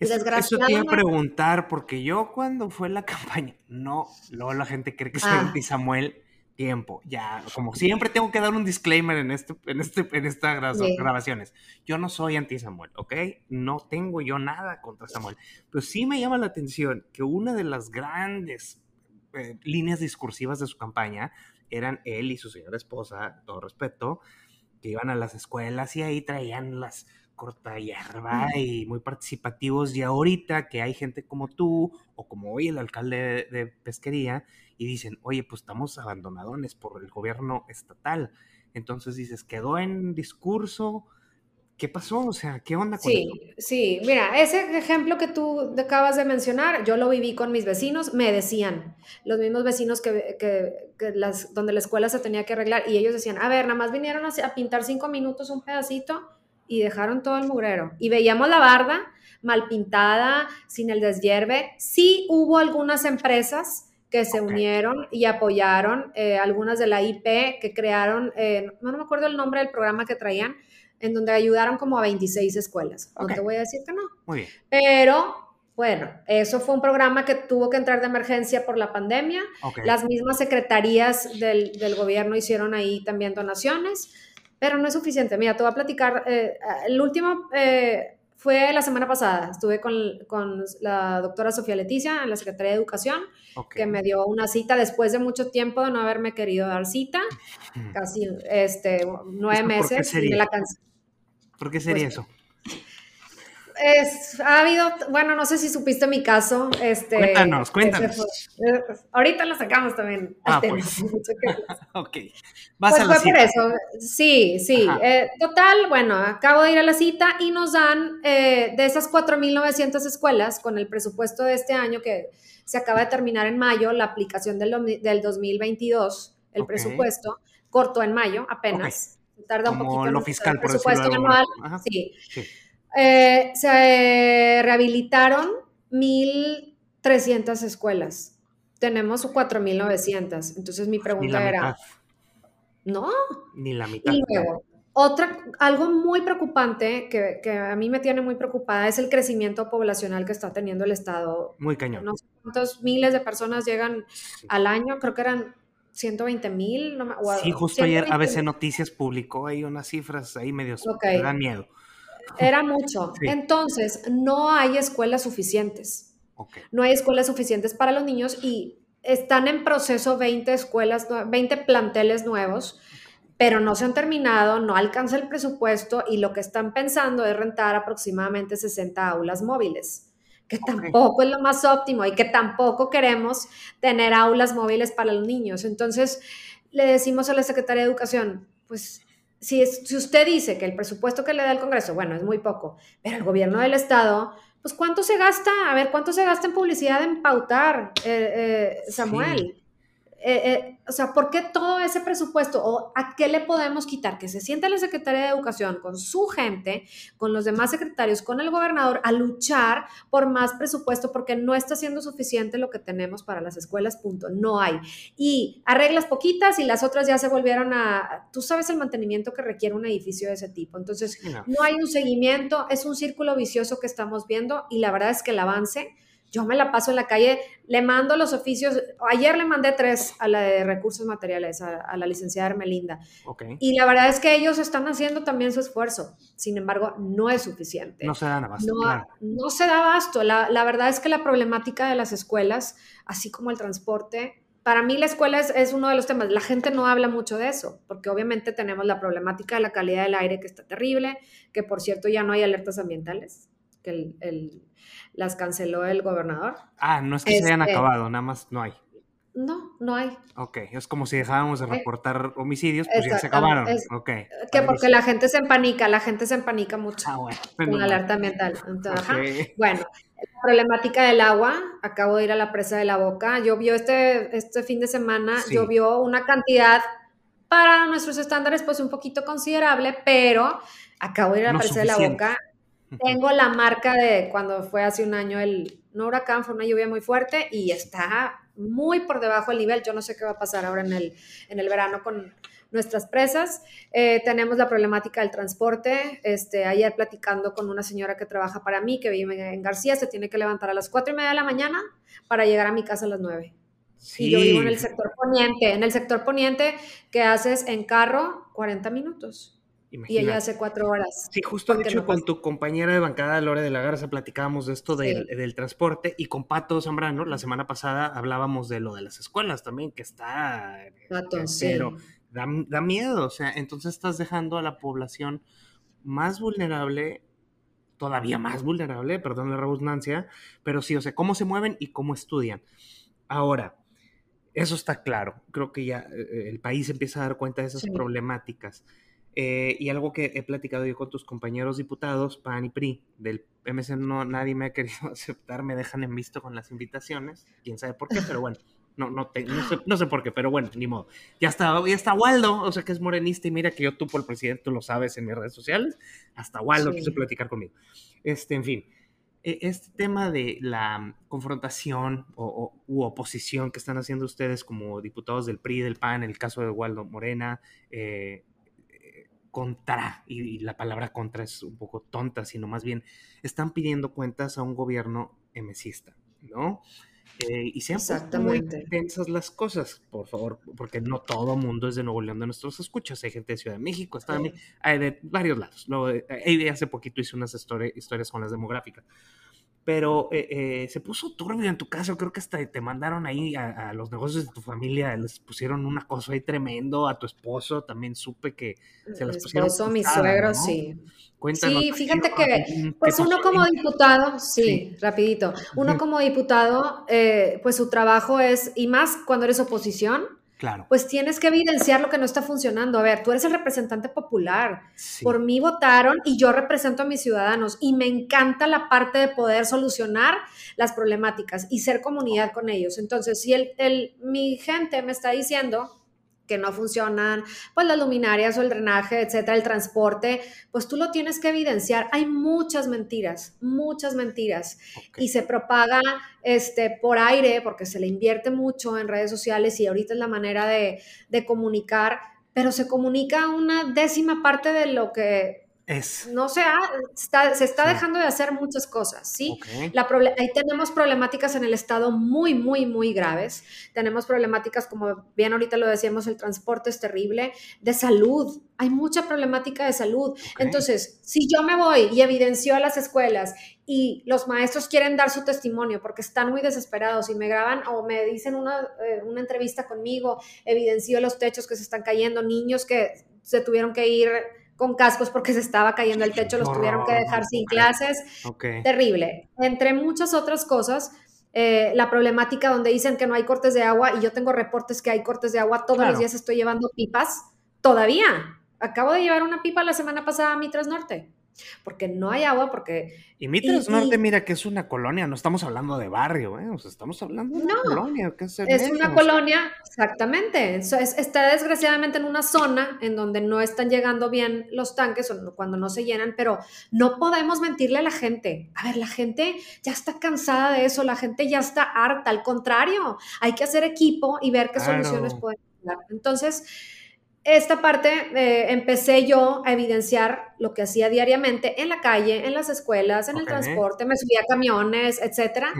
Eso te iba a preguntar, porque yo cuando fue la campaña, no, luego la gente cree que soy ah. Samuel, tiempo. Ya, como siempre tengo que dar un disclaimer en este, en este, en estas grabaciones. Yo no soy anti Samuel, ¿ok? No tengo yo nada contra Samuel. Pero sí me llama la atención que una de las grandes eh, líneas discursivas de su campaña eran él y su señora esposa, todo respeto, que iban a las escuelas y ahí traían las corta hierba y muy participativos. Y ahorita que hay gente como tú o como hoy el alcalde de pesquería y dicen, oye, pues estamos abandonadones por el gobierno estatal. Entonces dices, quedó en discurso. ¿Qué pasó? O sea, ¿qué onda con Sí, sí, mira, ese ejemplo que tú acabas de mencionar, yo lo viví con mis vecinos, me decían, los mismos vecinos que, que, las, donde la escuela se tenía que arreglar, y ellos decían, a ver, nada más vinieron a, a pintar cinco minutos un pedacito y dejaron todo el mugrero. Y veíamos la barda mal pintada, sin el deshierve. Sí hubo algunas empresas que se unieron y apoyaron, eh, algunas de la IP que crearon, eh, no, me acuerdo el nombre del programa que traían, en donde ayudaron como a 26 escuelas. No te voy a decir que no. Muy bien. Pero bueno, eso fue un programa que tuvo que entrar de emergencia por la pandemia. Las mismas secretarías del, del, gobierno hicieron ahí también donaciones, pero no es suficiente. Mira, te voy a platicar, eh, el último fue la semana pasada, estuve con, con, la doctora Sofía Leticia en la Secretaría de Educación, que me dio una cita después de mucho tiempo de no haberme querido dar cita, casi este, nueve meses. ¿Por qué sería, ¿Por qué sería pues, eso? Es, ha habido, bueno, no sé si supiste mi caso. Este, cuéntanos, cuéntanos. Eh, ahorita lo sacamos también. Ah, pues. ok. Vas pues a la fue por eso. Sí, sí. Eh, total, bueno, acabo de ir a la cita y nos dan eh, de esas 4.900 escuelas con el presupuesto de este año que se acaba de terminar en mayo, la aplicación del, del 2022, el presupuesto, cortó en mayo apenas. Tarda un poquito. Lo fiscal, por presupuesto anual. sí. sí. Eh, se rehabilitaron 1.300 escuelas. Tenemos 4.900. Entonces mi pregunta era... No. Ni la mitad. Y luego, otra, algo muy preocupante que, que, a mí me tiene muy preocupada es el crecimiento poblacional que está teniendo el Estado. Muy cañón. No sé cuántos miles de personas llegan al año, creo que eran 120 mil. No, sí, justo ayer ABC Noticias publicó ahí unas cifras ahí medio okay. me dan miedo. Era mucho. Entonces, no hay escuelas suficientes. No hay escuelas suficientes para los niños y están en proceso 20 escuelas, 20 planteles nuevos, pero no se han terminado, no alcanza el presupuesto y lo que están pensando es rentar aproximadamente 60 aulas móviles, que tampoco es lo más óptimo y que tampoco queremos tener aulas móviles para los niños. Entonces, le decimos a la Secretaría de Educación, pues si, si usted dice que el presupuesto que le da el Congreso, bueno, es muy poco, pero el gobierno del Estado, pues ¿cuánto se gasta? A ver, ¿cuánto se gasta en publicidad en pautar, eh, eh, Samuel? Eh, eh, o sea, ¿por qué todo ese presupuesto o a qué le podemos quitar? Que se sienta la Secretaría de Educación con su gente, con los demás secretarios, con el gobernador a luchar por más presupuesto porque no está siendo suficiente lo que tenemos para las escuelas, punto. No hay. Y arreglas poquitas y las otras ya se volvieron a, tú sabes el mantenimiento que requiere un edificio de ese tipo. Entonces, no hay un seguimiento, es un círculo vicioso que estamos viendo y la verdad es que el avance yo me la paso en la calle, le mando los oficios, ayer le mandé tres a la de recursos materiales, a, la licenciada Hermelinda. Y la verdad es que ellos están haciendo también su esfuerzo, sin embargo, no es suficiente. No se dan abasto. No, no se da abasto. La, la verdad es que la problemática de las escuelas, así como el transporte, para mí la escuela es, uno de los temas. La gente no habla mucho de eso, porque obviamente tenemos la problemática de la calidad del aire que está terrible, que por cierto ya no hay alertas ambientales, que las canceló el gobernador. Ah, no es que se hayan este, acabado, nada más no hay. No, no hay. Ok, es como si dejábamos de reportar homicidios, pues ya se acabaron. okay. Que porque la gente se empanica, la gente se empanica mucho ah, bueno, con la alerta ambiental. Bueno, la problemática del agua, acabo de ir a la presa de la Boca, llovió este, este fin de semana, llovió una cantidad para nuestros estándares pues un poquito considerable, pero acabo de ir a la presa de la Boca, tengo la marca de cuando fue hace un año el, no huracán, fue una lluvia muy fuerte y está muy por debajo del nivel. Yo no sé qué va a pasar ahora en el, en el verano con nuestras presas. Eh, tenemos la problemática del transporte. Este, ayer platicando con una señora que trabaja para mí, que vive en García, se tiene que levantar a las cuatro y media de la mañana para llegar a mi casa a las nueve. Sí. Y yo vivo en el sector poniente. En el sector poniente, que haces en carro 40 minutos. Y ella hace cuatro horas. Sí, justo de hecho con tu compañera de bancada, Lore de la Garza, platicábamos de esto del, transporte y con Pato Zambrano, la semana pasada hablábamos de lo de las escuelas también, que está... Pato, eh, pero da, da, miedo, o sea, entonces estás dejando a la población más vulnerable, todavía más vulnerable, perdón la redundancia, pero sí, o sea, cómo se mueven y cómo estudian. Ahora, eso está claro, creo que ya eh, el país empieza a dar cuenta de esas problemáticas. Eh, y algo que he platicado yo con tus compañeros diputados, PAN y PRI, del MC no, nadie me ha querido aceptar, me dejan en visto con las invitaciones, quién sabe por qué, pero bueno, no, no, no, sé, por qué, pero bueno, ni modo. Ya está, ya está Waldo, o sea que es morenista y mira que yo tupo el presidente, tú lo sabes en mis redes sociales, hasta Waldo quiso platicar conmigo. Este, en fin, e, este tema de la confrontación o, u oposición que están haciendo ustedes como diputados del PRI, del PAN, en el caso de Waldo Morena, eh, contra, y, la palabra contra es un poco tonta, sino más bien están pidiendo cuentas a un gobierno emesista, ¿no? Eh, y sean muy intensas las cosas, por favor, porque no todo mundo es de Nuevo León de nuestros escuchas. Hay gente de Ciudad de México, está hay de varios lados. Luego, eh, hace poquito hice unas historias con las demográficas pero eh, eh, se puso turbio en tu caso. Creo que hasta te mandaron ahí a, los negocios de tu familia, les pusieron un acoso ahí tremendo. A tu esposo también supe que se las pusieron. Esposo, mi suegro, sí. Cuéntanos. Sí, fíjate que, pues uno como diputado, sí, rapidito, uno como diputado, eh, pues su trabajo es, y más cuando eres oposición, pues tienes que evidenciar lo que no está funcionando. A ver, tú eres el representante popular. Por mí votaron y yo represento a mis ciudadanos y me encanta la parte de poder solucionar las problemáticas y ser comunidad con ellos. Entonces, si el, mi gente me está diciendo que no funcionan, pues las luminarias o el drenaje, etcétera, el transporte, pues tú lo tienes que evidenciar. Hay muchas mentiras, muchas mentiras y se propaga este por aire porque se le invierte mucho en redes sociales y ahorita es la manera de, de comunicar, pero se comunica una décima parte de lo que no se, está, se está dejando de hacer muchas cosas, ¿sí? La ahí tenemos problemáticas en el Estado muy, muy, muy graves. Tenemos problemáticas, como bien ahorita lo decíamos, el transporte es terrible, de salud. Hay mucha problemática de salud. Entonces, si yo me voy y evidencio a las escuelas y los maestros quieren dar su testimonio porque están muy desesperados y me graban o me dicen una, eh, una entrevista conmigo, evidencio los techos que se están cayendo, niños que se tuvieron que ir con cascos porque se estaba cayendo el techo, los tuvieron que dejar sin clases. Terrible. Entre muchas otras cosas, eh, la problemática donde dicen que no hay cortes de agua y yo tengo reportes que hay cortes de agua, todos los días estoy llevando pipas, todavía. Acabo de llevar una pipa la semana pasada a Mitras Norte porque no hay agua, porque... Y Mitras Norte, mira que es una colonia, no estamos hablando de barrio, ¿eh? o sea, estamos hablando de una colonia. es, es una colonia, exactamente. está desgraciadamente en una zona en donde no están llegando bien los tanques o cuando no se llenan, pero no podemos mentirle a la gente. A ver, la gente ya está cansada de eso, la gente ya está harta, al contrario, hay que hacer equipo y ver qué soluciones pueden dar. Entonces, esta parte eh, empecé yo a evidenciar lo que hacía diariamente en la calle, en las escuelas, en el transporte, me subía a camiones, etcétera.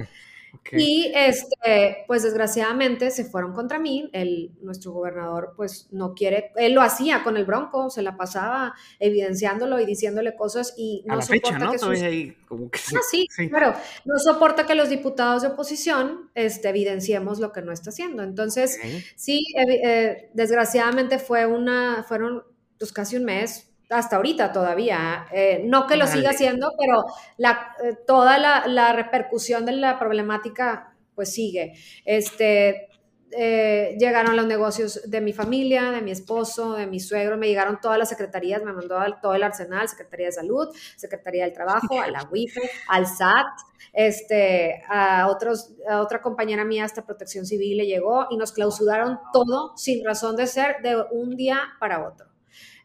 Y este, pues desgraciadamente se fueron contra mí. El, nuestro gobernador, pues no quiere, él lo hacía con el Bronco, se la pasaba evidenciándolo y diciéndole cosas y no soporta ¿no? que sus... ahí como que ah, sí, claro, no soporta que los diputados de oposición este, evidenciemos lo que no está haciendo. Entonces, sí, eh, desgraciadamente fue una, fueron pues casi un mes, hasta ahorita todavía. Eh, no que lo siga haciendo, pero la, eh, toda la, repercusión de la problemática pues sigue. Este, eh, llegaron los negocios de mi familia, de mi esposo, de mi suegro, me llegaron todas las secretarías, me mandó todo el arsenal, Secretaría de Salud, Secretaría del Trabajo, a la WIFE, al SAT, este, a, otros, a otra compañera mía hasta Protección Civil le llegó y nos clausuraron todo sin razón de ser de un día para otro.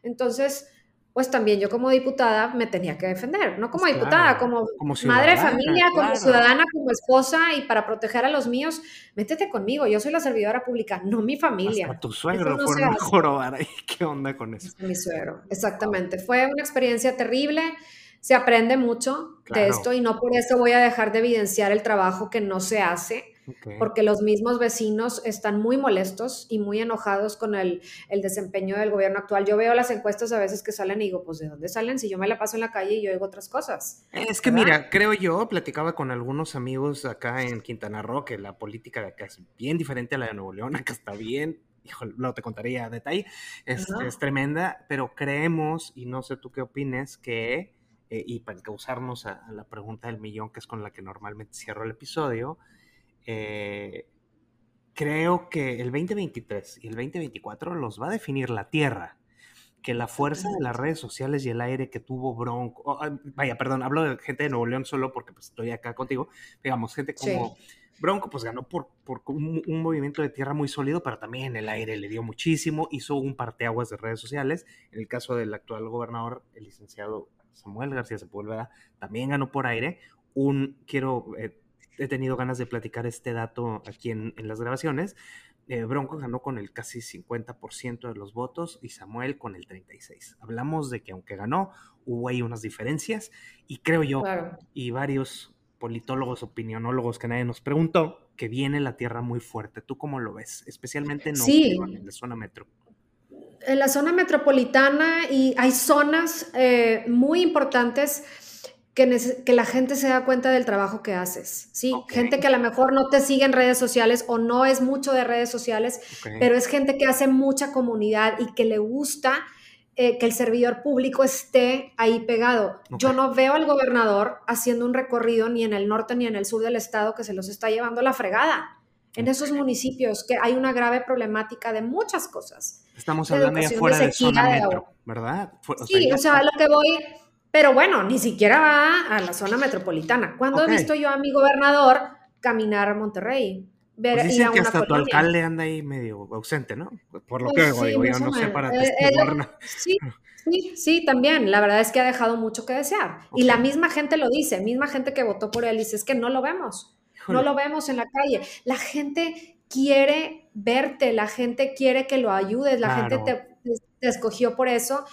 Entonces, pues también yo como diputada me tenía que defender, no como pues diputada, como, madre de familia, como ciudadana, como esposa y para proteger a los míos, métete conmigo, yo soy la servidora pública, no mi familia. Hasta tu suegro no fue mejor ¿qué onda con eso? Mi suegro, exactamente, fue una experiencia terrible, se aprende mucho de esto y no por eso voy a dejar de evidenciar el trabajo que no se hace porque los mismos vecinos están muy molestos y muy enojados con el, desempeño del gobierno actual. Yo veo las encuestas a veces que salen y digo, pues ¿de dónde salen? Si yo me la paso en la calle y yo oigo otras cosas. Es que mira, creo yo, platicaba con algunos amigos acá en Quintana Roo que la política de acá es bien diferente a la de Nuevo León, acá está bien híjole, no te contaría a detalle, es, tremenda, pero creemos, y no sé tú qué opines, que, eh, y para causarnos a, la pregunta del millón, que es con la que normalmente cierro el episodio, eh, creo que el 2023 y el 2024 los va a definir la Tierra. Que la fuerza de las redes sociales y el aire que tuvo Bronco, vaya, perdón, hablo de gente de Nuevo León solo porque pues, estoy acá contigo, digamos, gente como Bronco, pues ganó por, por un, movimiento de tierra muy sólido, pero también el aire le dio muchísimo, hizo un parteaguas de redes sociales. En el caso del actual gobernador, el licenciado Samuel García Sepúlveda, también ganó por aire. Un, quiero eh, he tenido ganas de platicar este dato aquí en, las grabaciones. Eh, Bronco ganó con el casi 50% de los votos y Samuel con el 36%. Hablamos de que aunque ganó, hubo ahí unas diferencias y creo yo, y varios politólogos, opinionólogos que nadie nos preguntó, que viene la tierra muy fuerte. ¿Tú cómo lo ves? Especialmente en la zona metro en la zona metropolitana y hay zonas eh, muy importantes que, la gente se da cuenta del trabajo que haces, ¿sí? Gente que a lo mejor no te sigue en redes sociales o no es mucho de redes sociales, pero es gente que hace mucha comunidad y que le gusta eh, que el servidor público esté ahí pegado. Yo no veo al gobernador haciendo un recorrido ni en el norte ni en el sur del estado que se los está llevando la fregada. En esos municipios que hay una grave problemática de muchas cosas. Estamos hablando de fuera de, zona metro, ¿verdad? sí, o sea, lo que voy pero bueno, ni siquiera va a la zona metropolitana. ¿Cuándo he visto yo a mi gobernador caminar a Monterrey? Ver, pues dicen que hasta tu alcalde anda ahí medio ausente, ¿no? Por lo pues que digo, yo no sé para eh, sí, sí, sí, también. La verdad es que ha dejado mucho que desear. Y la misma gente lo dice, misma gente que votó por él dice, es que no lo vemos. No lo vemos en la calle. La gente quiere verte, la gente quiere que lo ayudes, la gente te, te escogió por eso.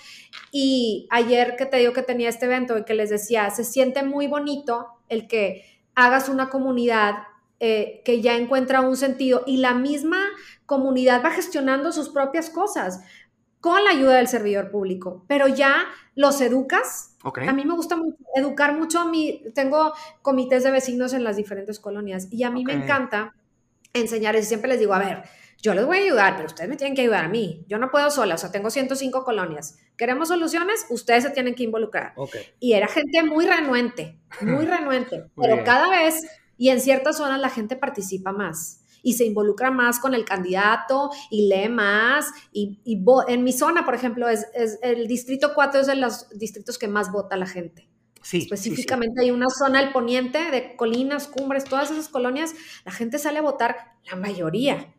Y ayer que te digo que tenía este evento y que les decía, se siente muy bonito el que hagas una comunidad eh, que ya encuentra un sentido y la misma comunidad va gestionando sus propias cosas con la ayuda del servidor público, pero ya los educas. A mí me gusta educar mucho a mí, tengo comités de vecinos en las diferentes colonias y a mí me encanta enseñar y siempre les digo, a ver, yo les voy a ayudar, pero ustedes me tienen que ayudar a mí. Yo no puedo sola, o sea, tengo 105 colonias. ¿Queremos soluciones? Ustedes se tienen que involucrar. Y era gente muy renuente, muy renuente, pero cada vez y en ciertas zonas la gente participa más y se involucra más con el candidato y lee más. Y, en mi zona, por ejemplo, es, el distrito 4 es de los distritos que más vota la gente. Sí, Específicamente hay una zona, el poniente, de colinas, cumbres, todas esas colonias, la gente sale a votar, la mayoría.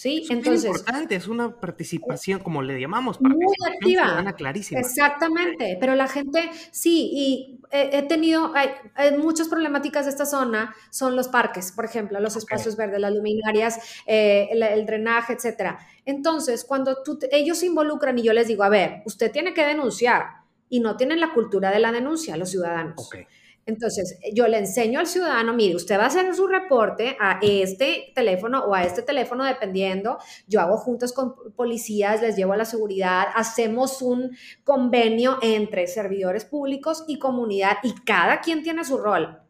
¿Sí? Es Entonces, importante, es una participación, como le llamamos, muy activa. clarísima. Exactamente, pero la gente, sí, y he, tenido, hay, muchas problemáticas de esta zona, son los parques, por ejemplo, los espacios verdes, las luminarias, eh, el, drenaje, etcétera. Entonces, cuando tú, ellos se involucran y yo les digo, a ver, usted tiene que denunciar, y no tienen la cultura de la denuncia los ciudadanos. Entonces, yo le enseño al ciudadano, mire, usted va a hacer su reporte a este teléfono o a este teléfono, dependiendo. Yo hago juntas con policías, les llevo a la seguridad, hacemos un convenio entre servidores públicos y comunidad y cada quien tiene su rol.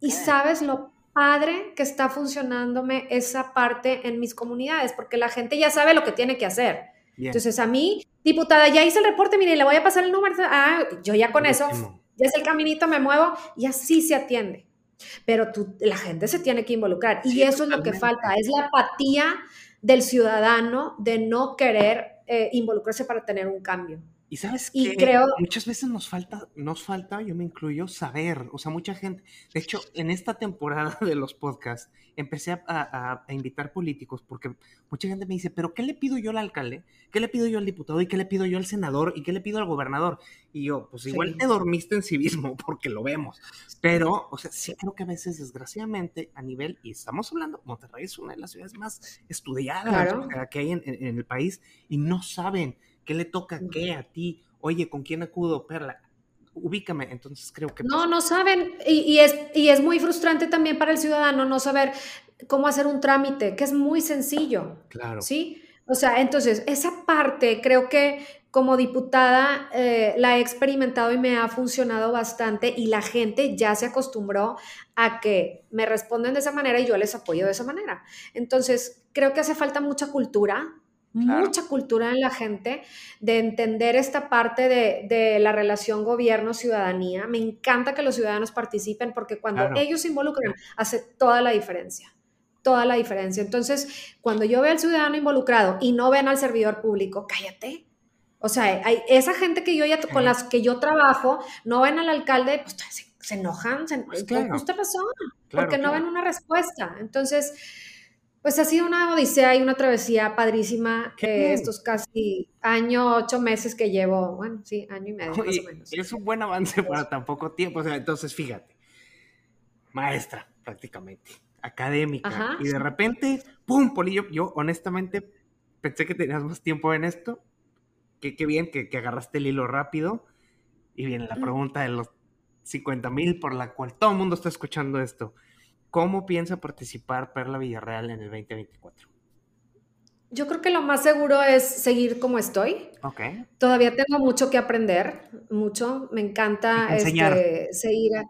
Y sabes lo padre que está funcionándome esa parte en mis comunidades, porque la gente ya sabe lo que tiene que hacer. Entonces, a mí, diputada, ya hice el reporte, mire, le voy a pasar el número. Ah, yo ya con eso es el caminito, me muevo y así se atiende. Pero tú, la gente se tiene que involucrar y eso es lo que falta, es la apatía del ciudadano de no querer eh, involucrarse para tener un cambio. Y sabes que creo... muchas veces nos falta, nos falta, yo me incluyo, saber. O sea, mucha gente. De hecho, en esta temporada de los podcasts empecé a, invitar políticos porque mucha gente me dice, pero ¿qué le pido yo al alcalde? ¿Qué le pido yo al diputado? ¿Y qué le pido yo al senador? ¿Y qué le pido al gobernador? Y yo, pues igual te dormiste en civismo porque lo vemos. Pero, o sea, sí creo que a veces, desgraciadamente, a nivel, y estamos hablando, Monterrey es una de las ciudades más estudiadas que hay en el país y no saben ¿Qué le toca qué a ti? Oye, ¿con quién acudo, Perla? Ubícame. Entonces creo que... No, no saben. Y, es, y es muy frustrante también para el ciudadano no saber cómo hacer un trámite, que es muy sencillo. Claro. ¿Sí? O sea, entonces, esa parte creo que como diputada eh, la he experimentado y me ha funcionado bastante y la gente ya se acostumbró a que me responden de esa manera y yo les apoyo de esa manera. Entonces, creo que hace falta mucha cultura mucha cultura en la gente de entender esta parte de, la relación gobierno-ciudadanía. Me encanta que los ciudadanos participen porque cuando ellos se involucran hace toda la diferencia, toda la diferencia. Entonces, cuando yo veo al ciudadano involucrado y no ven al servidor público, cállate. O sea, hay esa gente que yo ya, con las que yo trabajo, no ven al alcalde, pues se, enojan, se, pues justa razón, porque no ven una respuesta. Entonces, pues ha sido una odisea y una travesía padrísima que estos casi año, ocho meses que llevo, bueno, sí, año y medio más o menos. Es un buen avance para tan poco tiempo, o sea, entonces fíjate, maestra prácticamente, académica, y de repente, ¡pum! Polillo, yo honestamente pensé que tenías más tiempo en esto, que qué bien que, que, agarraste el hilo rápido, y viene la pregunta de los 50 mil por la cual todo el mundo está escuchando esto. ¿Cómo piensa participar Perla Villarreal en el 2024? Yo creo que lo más seguro es seguir como estoy. Ok. Todavía tengo mucho que aprender, mucho. Me encanta este, seguir.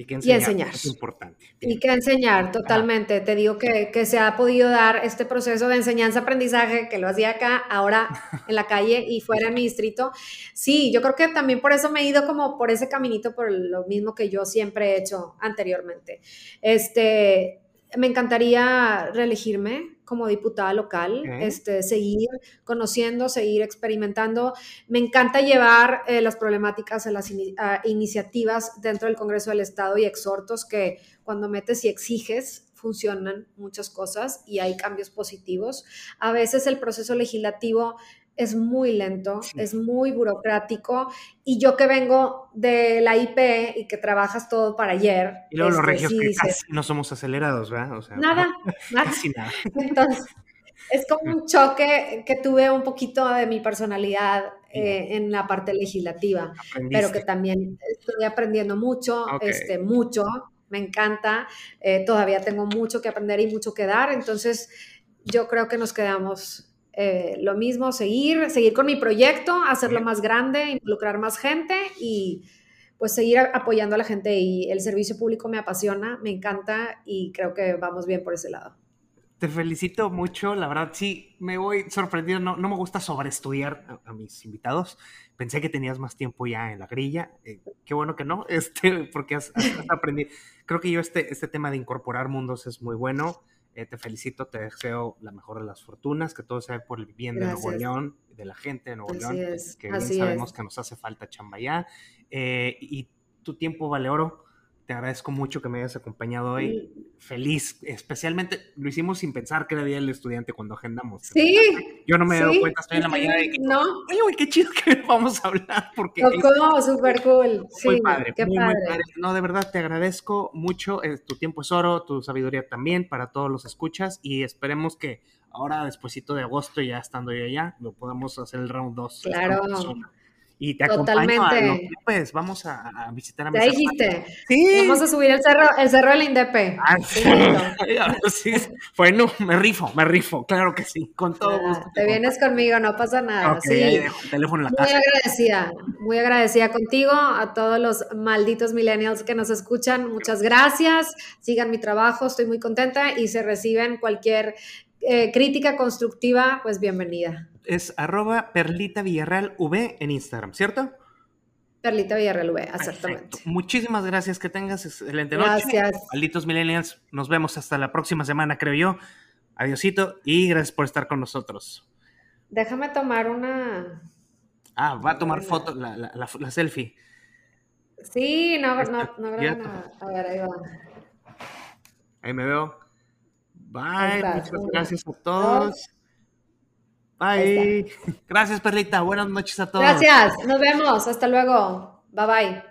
Y que enseñar, Es importante. Y que enseñar, totalmente. Te digo que, que, se ha podido dar este proceso de enseñanza-aprendizaje que lo hacía acá, ahora en la calle y fuera en mi distrito. Sí, yo creo que también por eso me he ido como por ese caminito, por lo mismo que yo siempre he hecho anteriormente. Este, me encantaría reelegirme como diputada local, este, seguir conociendo, seguir experimentando. Me encanta llevar eh, las problemáticas a las iniciativas dentro del Congreso del Estado y exhortos que cuando metes y exiges funcionan muchas cosas y hay cambios positivos. A veces el proceso legislativo es muy lento, es muy burocrático. Y yo que vengo de la IP y que trabajas todo para ayer. Y luego los este, regios que casi no somos acelerados, ¿verdad? nada, nada. nada. Entonces, es como un choque que tuve un poquito de mi personalidad eh, en la parte legislativa, pero que también estoy aprendiendo mucho, este, mucho. Me encanta. Eh, todavía tengo mucho que aprender y mucho que dar. Entonces, yo creo que nos quedamos eh, lo mismo, seguir, seguir con mi proyecto, hacerlo más grande, involucrar más gente y pues seguir apoyando a la gente. Y el servicio público me apasiona, me encanta y creo que vamos bien por ese lado. Te felicito mucho, la verdad sí, me voy sorprendido, no, no me gusta sobreestudiar a, mis invitados, pensé que tenías más tiempo ya en la grilla, eh, qué bueno que no, este, porque has, aprendido, creo que yo este, este tema de incorporar mundos es muy bueno, eh, te felicito, te deseo la mejor de las fortunas, que todo sea por el bien de Nuevo León, de la gente de Nuevo León, que bien sabemos que nos hace falta chamba ya. Eh, y tu tiempo vale oro te agradezco mucho que me hayas acompañado hoy. Feliz, especialmente lo hicimos sin pensar que era día del estudiante cuando agendamos. Sí. Yo no me he dado cuenta, estoy en la mañana que, no. Oye, qué chido que vamos a hablar. Porque no, súper cool. Sí, muy padre, qué padre. No, de verdad, te agradezco mucho. Eh, tu tiempo es oro, tu sabiduría también para todos los escuchas y esperemos que ahora, despuesito de agosto, ya estando yo allá, lo podamos hacer el round 2. Claro. Y te acompaño a los Pues vamos a, visitar a mis Ya dijiste. Sí. Vamos a subir el cerro, el cerro del Indepe. Ah, sí. Bueno, me rifo, me rifo, claro que sí, con todo gusto. Te vienes conmigo, no pasa nada. sí. dejo el teléfono en la muy agradecida, muy agradecida contigo, a todos los malditos millennials que nos escuchan, muchas gracias, sigan mi trabajo, estoy muy contenta y se reciben cualquier eh, crítica constructiva, pues bienvenida es arroba Perlita Villarreal V en Instagram, ¿cierto? Perlita Villarreal V, exactamente. Muchísimas gracias, que tengas excelente noche. Gracias. Malditos Millennials, nos vemos hasta la próxima semana, creo yo. Adiosito y gracias por estar con nosotros. Déjame tomar una... Ah, va a tomar foto, la, la, selfie. Sí, no, no, no grabo nada. A ver, ahí va. Ahí me veo. Bye, muchas gracias a todos. Bye. Gracias, Perlita. Buenas noches a todos. Gracias. Nos vemos. Hasta luego. Bye bye.